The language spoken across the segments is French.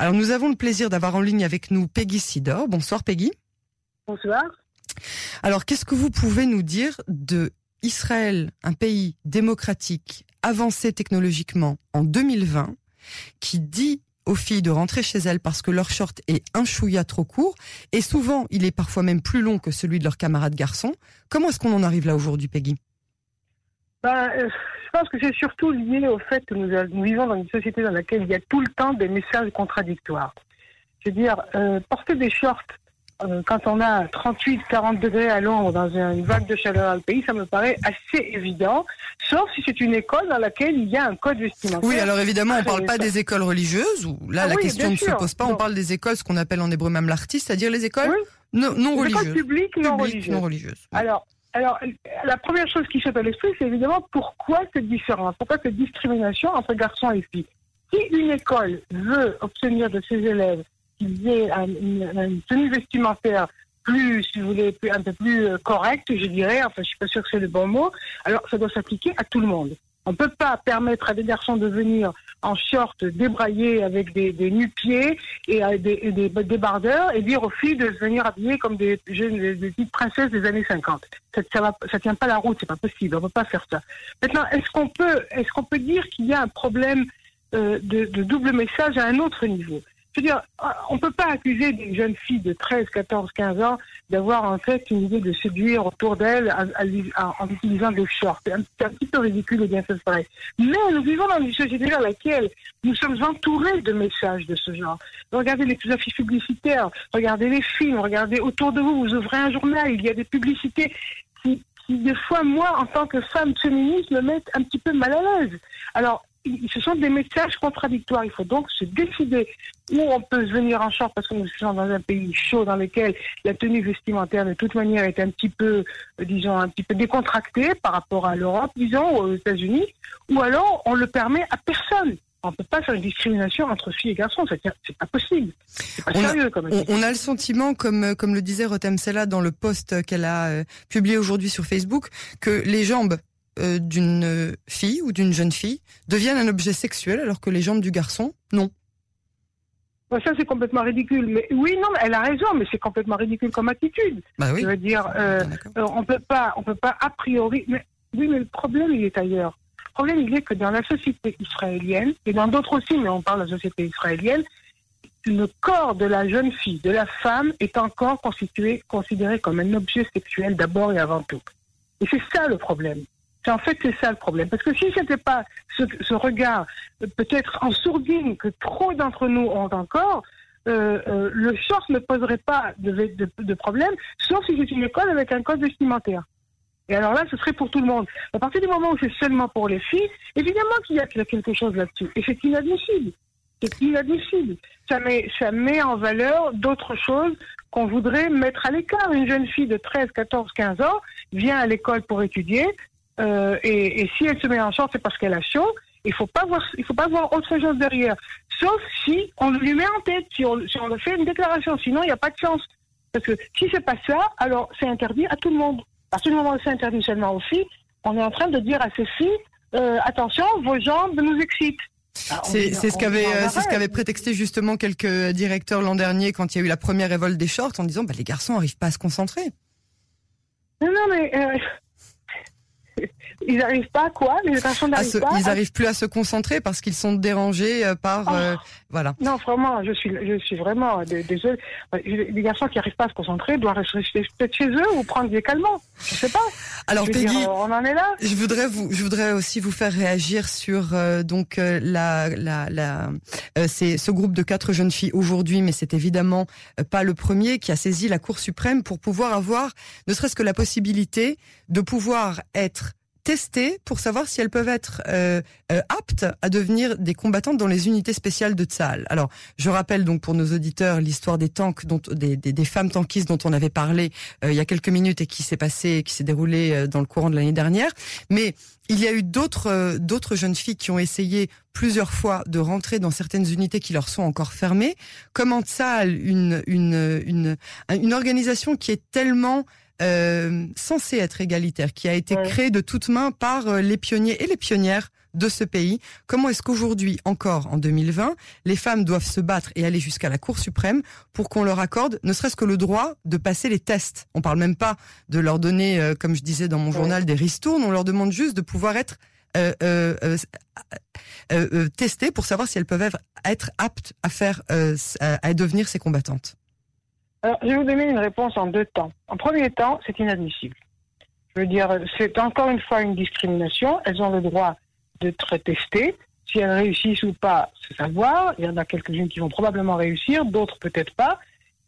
Alors nous avons le plaisir d'avoir en ligne avec nous Peggy Sidor. Bonsoir Peggy. Bonsoir. Alors qu'est-ce que vous pouvez nous dire de Israël, un pays démocratique, avancé technologiquement en 2020, qui dit aux filles de rentrer chez elles parce que leur short est un chouïa trop court, et souvent il est parfois même plus long que celui de leurs camarades garçons. Comment est-ce qu'on en arrive là aujourd'hui, Peggy? Ben, euh, Je pense que c'est surtout lié au fait que nous, nous, vivons dans une société dans laquelle il y a tout le temps des messages contradictoires. Je veux dire, euh, porter des shorts euh, quand on a 38, 40 degrés à Londres dans une vague de chaleur dans le pays, ça me paraît assez évident, sauf si c'est une école dans laquelle il y a un code vestimentaire. Oui, alors évidemment, on ne parle pas des écoles religieuses, où là, Ah la oui, question ne se pose pas, on parle des écoles, ce qu'on appelle en hébreu même l'artiste, c'est-à-dire les écoles Oui. non, non Les religieuses. écoles publiques non Publiques, religieuses. non religieuses. Alors, alors, la première chose qui saute à l'esprit, c'est évidemment pourquoi cette différence, pourquoi cette discrimination entre garçons et filles. Si une école veut obtenir de ses élèves qu'ils aient un- une, tenue vestimentaire plus, si vous voulez, plus- un peu plus euh, correcte, je dirais, enfin, je suis pas sûre que c'est le bon mot, alors ça doit s'appliquer à tout le monde. On ne peut pas permettre à des garçons de venir en short débraillés avec des, des nu-pieds et à des, débardeurs et dire aux filles de venir habillées comme des jeunes, des, petites princesses des années 50. Ça, ça tient pas la route, c'est pas possible, on peut pas faire ça. Maintenant, est-ce qu'on peut, est-ce qu'on peut dire qu'il y a un problème euh, de double message à un autre niveau? Veux dire, on peut pas accuser des jeunes filles de 13, 14, 15 ans d'avoir en fait une idée de séduire autour à- en utilisant des shorts. C'est un, petit peu ridicule et bien fait vrai. Mais nous vivons dans une société dans laquelle nous sommes entourés de messages de ce genre. Regardez les affiches publicitaires, regardez les films, regardez autour de vous, vous ouvrez un journal, il y a des publicités qui, qui des fois, moi, en tant que femme féministe, me mettent un petit peu mal à l'aise. Alors, ce sont des messages contradictoires. Il faut donc se décider où on peut venir en short parce que nous sommes dans un pays chaud dans lequel la tenue vestimentaire de toute manière est un petit peu, euh, disons, un petit peu décontractée par rapport à l'Europe, disons, aux États-Unis, ou alors on le permet à personne. On ne peut pas faire une discrimination entre filles et garçons, c'est pas possible. C'est pas On a- sérieux comme On, on a le sentiment, comme, euh, comme le disait Rotem Sella dans le post qu'elle a euh, publié aujourd'hui sur Facebook, que les jambes euh, d'une fille ou d'une jeune fille deviennent un objet sexuel alors que les jambes du garçon, non. Ça c'est complètement ridicule. Mais oui, non, mais elle a raison, mais c'est complètement ridicule comme attitude. Bah oui. Je veux dire, euh. Euh, on peut pas, on peut pas a priori. Mais oui, mais le problème il est ailleurs. Le problème il est que dans la société israélienne et dans d'autres aussi, mais on parle de la société israélienne, le corps de la jeune fille, de la femme, est encore constitué, considéré comme un objet sexuel d'abord et avant tout. Et c'est ça le problème. C'est en fait c'est ça le problème. Parce que si c'était pas ce, regard, peut-être en sourdine que trop d'entre nous ont encore, euh, euh, le short ne poserait pas de, de, problème, sauf si c'est une école avec un code vestimentaire. Et alors là, ce serait pour tout le monde. À partir du moment où c'est seulement pour les filles, évidemment qu'il y a quelque chose là-dessus. Et c'est inadmissible. C'est inadmissible. Ça met, ça met en valeur d'autres choses qu'on voudrait mettre à l'écart. Une jeune fille de 13, 14, 15 ans vient à l'école pour étudier, euh, et, et si elle se met en short, c'est parce qu'elle a chaud. Il faut pas voir, il faut pas voir autre chose derrière. Sauf si on lui met en tête, si on, si on fait une déclaration. Sinon, il n'y a pas de chance. Parce que si c'est pas ça, alors c'est interdit à tout le monde. À partir du moment où c'est interdit seulement aux filles, on est en train de dire à ces filles, euh, attention, vos jambes nous excitent. Ah, C'est est- c'est ce qu'avait euh, c'est ce qu'avait prétexté justement quelques directeurs l'an dernier quand il y a eu la première révolte des shorts en disant bah, les garçons arrivent pas à se concentrer. Non, non, mais euh, ils n'arrivent pas à quoi Les n'arrivent se- pas ils à- arrivent plus à se concentrer parce qu'ils sont dérangés euh, par Oh. euh, voilà. Non, vraiment, je suis, je suis vraiment dé- désolée. Euh, Les garçons qui n'arrivent pas à se concentrer doivent rester peut-être chez eux ou prendre des calmants. Je sais pas. Alors dire, Peggy, on en est là. Je voudrais vous, je voudrais aussi vous faire réagir sur euh, donc euh, la, la, la, euh, c'est ce groupe de quatre jeunes filles aujourd'hui, mais c'est évidemment euh, pas le premier qui a saisi la Cour suprême pour pouvoir avoir, ne serait-ce que la possibilité de pouvoir être testées pour savoir si elles peuvent être euh, euh, aptes à devenir des combattantes dans les unités spéciales de Tsahal. Alors, je rappelle donc pour nos auditeurs l'histoire des tanks, dont, des, des, femmes tankistes dont on avait parlé euh, il y a quelques minutes et qui s'est passé, qui s'est déroulé euh, dans le courant de l'année dernière. Mais il y a eu d'autres euh, d'autres jeunes filles qui ont essayé plusieurs fois de rentrer dans certaines unités qui leur sont encore fermées. Comment Tsahal, une une une une organisation qui est tellement euh, censée être égalitaire, qui a été Ouais. créée de toutes mains par euh, les pionniers et les pionnières de ce pays. Comment est-ce qu'aujourd'hui, encore en 2020, les femmes doivent se battre et aller jusqu'à la Cour suprême pour qu'on leur accorde ne serait-ce que le droit de passer les tests? On parle même pas de leur donner, euh, comme je disais dans mon journal, des ristournes, on leur demande juste de pouvoir être euh, euh, euh, euh testées pour savoir si elles peuvent être aptes à faire, à devenir ces combattantes. Alors, je vais vous donner une réponse en deux temps. En premier temps, c'est inadmissible. Je veux dire, c'est encore une fois une discrimination. Elles ont le droit d'être testées. Si elles réussissent ou pas, c'est savoir. Il y en a quelques-unes qui vont probablement réussir, d'autres peut-être pas.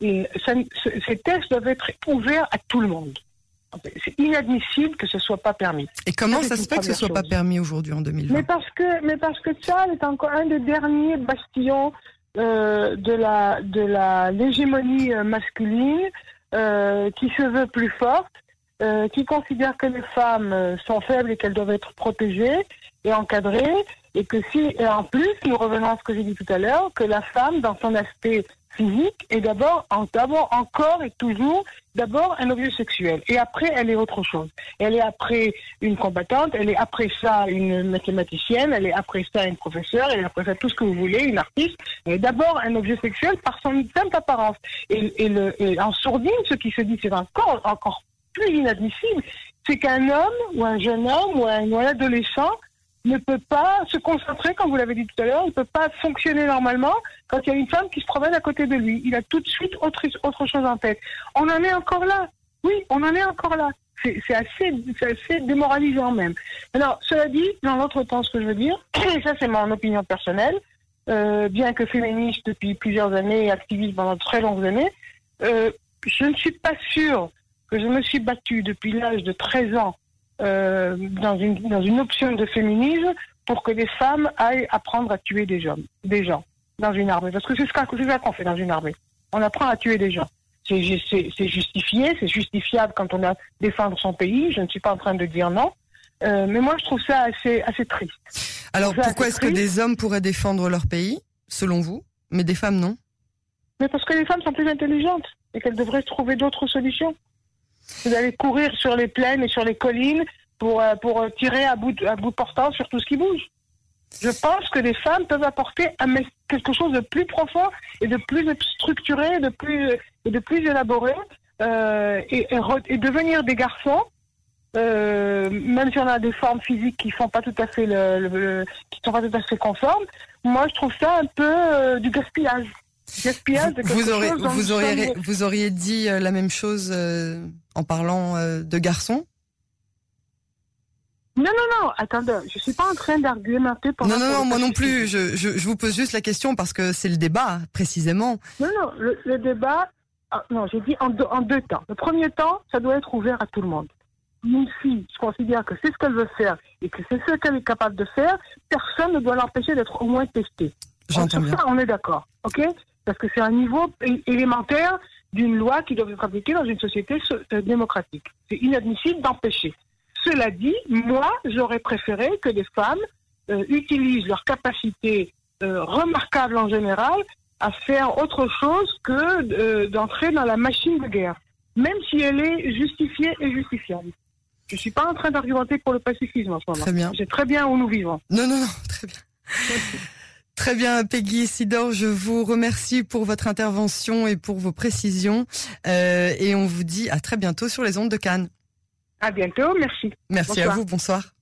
Et ces tests doivent être ouverts à tout le monde. C'est inadmissible que ce soit pas permis. Et comment ça, se fait que ce soit pas permis aujourd'hui en 2020 Mais parce que, mais parce que Tchad est encore un des derniers bastions euh, de la de la l'hégémonie euh, masculine euh, qui se veut plus forte, euh, qui considère que les femmes euh, sont faibles et qu'elles doivent être protégées et encadrées, et que si et en plus nous revenons à ce que j'ai dit tout à l'heure, que la femme dans son aspect physique est d'abord, d'abord encore et toujours, d'abord un objet sexuel. Et après, elle est autre chose. Elle est après une combattante, elle est après ça une mathématicienne, elle est après ça une professeure, elle est après ça tout ce que vous voulez, une artiste. Elle est d'abord un objet sexuel par son simple apparence. Et, et, le, et en sourdine, ce qui se dit, c'est encore, encore plus inadmissible, c'est qu'un homme ou un jeune homme ou un, adolescent ne peut pas se concentrer, comme vous l'avez dit tout à l'heure, ne peut pas fonctionner normalement quand il y a une femme qui se promène à côté de lui. Il a tout de suite autre, autre chose en tête. On en est encore là. Oui, on en est encore là. C'est assez, assez démoralisant même. Alors, cela dit, dans l'autre temps, ce que je veux dire, et ça c'est mon opinion personnelle, euh, bien que féministe depuis plusieurs années et activiste pendant très longues années, euh, je ne suis pas sûre que je me suis battue depuis l'âge de 13 ans euh, dans, une, dans une option de féminisme pour que les femmes aillent apprendre à tuer des hommes, des gens dans une armée. Parce que c'est ce qu'on fait dans une armée. On apprend à tuer des gens. C'est justifié, c'est justifiable quand on a défendre son pays. Je ne suis pas en train de dire non. Euh, mais moi, je trouve ça assez, assez triste. Alors, pourquoi est-ce que des hommes pourraient défendre leur pays, selon vous, mais des femmes non? Mais parce que les femmes sont plus intelligentes et qu'elles devraient trouver d'autres solutions. Vous allez courir sur les plaines et sur les collines pour, euh, pour tirer à bout, à bout portant sur tout ce qui bouge. Je pense que les femmes peuvent apporter quelque chose de plus profond et de plus structuré, de plus, et de plus élaboré, euh, et, devenir des garçons, euh, même si on a des formes physiques qui font pas tout à fait le, qui sont pas tout à fait conformes. Moi, je trouve ça un peu euh, du gaspillage. Gaspillage de vous, aurez, vous, auriez, vous auriez dit euh, la même chose euh, en parlant de garçons non, non, non, attendez, je suis pas en train d'argumenter pour... Non, non, non, moi non plus, je, je, je, vous pose juste la question parce que c'est le débat, précisément. Non, non, le, débat, ah, non, j'ai dit en deux, en deux temps. Le premier temps, ça doit être ouvert à tout le monde. Une fille, je considère que c'est ce qu'elle veut faire et que c'est ce qu'elle est capable de faire, personne ne doit l'empêcher d'être au moins testée. J'entends bien. ça, on est d'accord, ok? Parce que c'est un niveau élémentaire d'une loi qui doit être appliquée dans une société euh, démocratique. C'est inadmissible d'empêcher. Cela dit, moi, j'aurais préféré que les femmes euh, utilisent leur capacité euh, remarquable en général à faire autre chose que euh, d'entrer dans la machine de guerre, même si elle est justifiée et justifiable. Je ne suis pas en train d'argumenter pour le pacifisme en ce moment. Très bien. C'est très bien où nous vivons. Non, non, non, très bien. Très bien, Peggy Sidor, je vous remercie pour votre intervention et pour vos précisions. et on vous dit à très bientôt sur les ondes de Cannes. À bientôt, merci. Merci à vous, bonsoir.